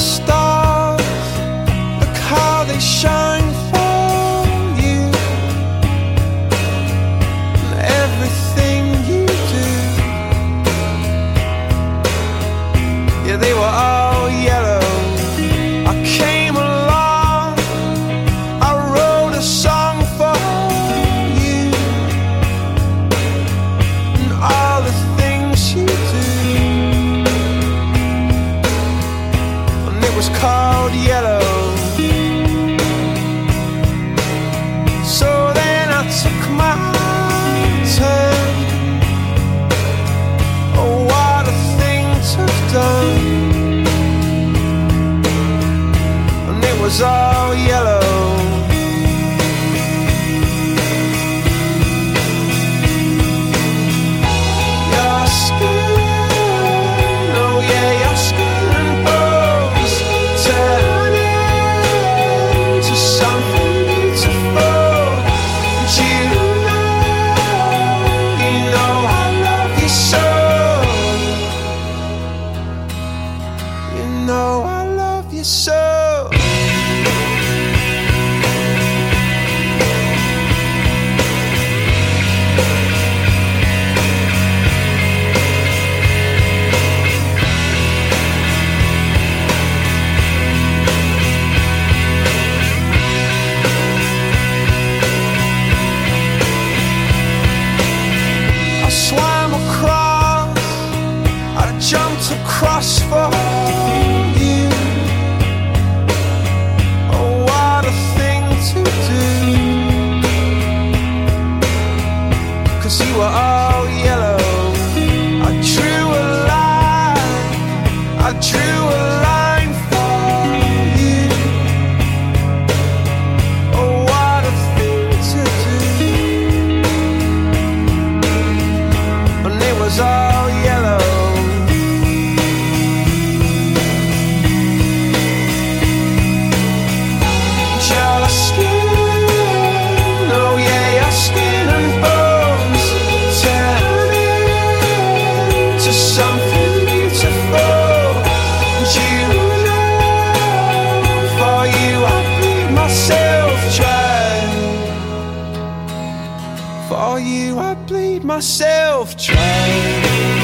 stop. was all yellow. Your skin, oh yeah, your skin bones into something beautiful. And you know, you know I love you so. You know I love you so. myself trying.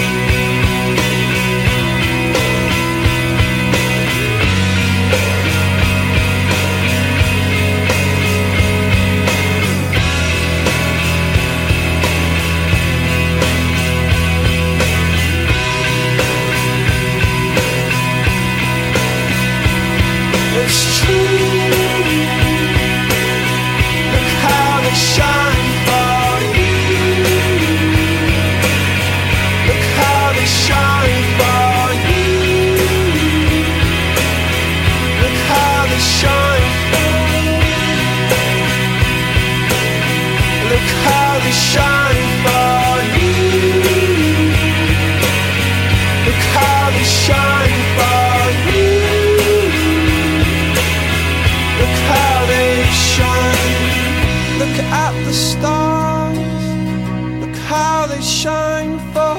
Shine for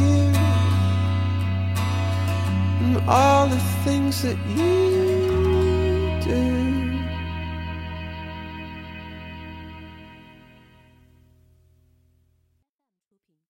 you. And all the things that you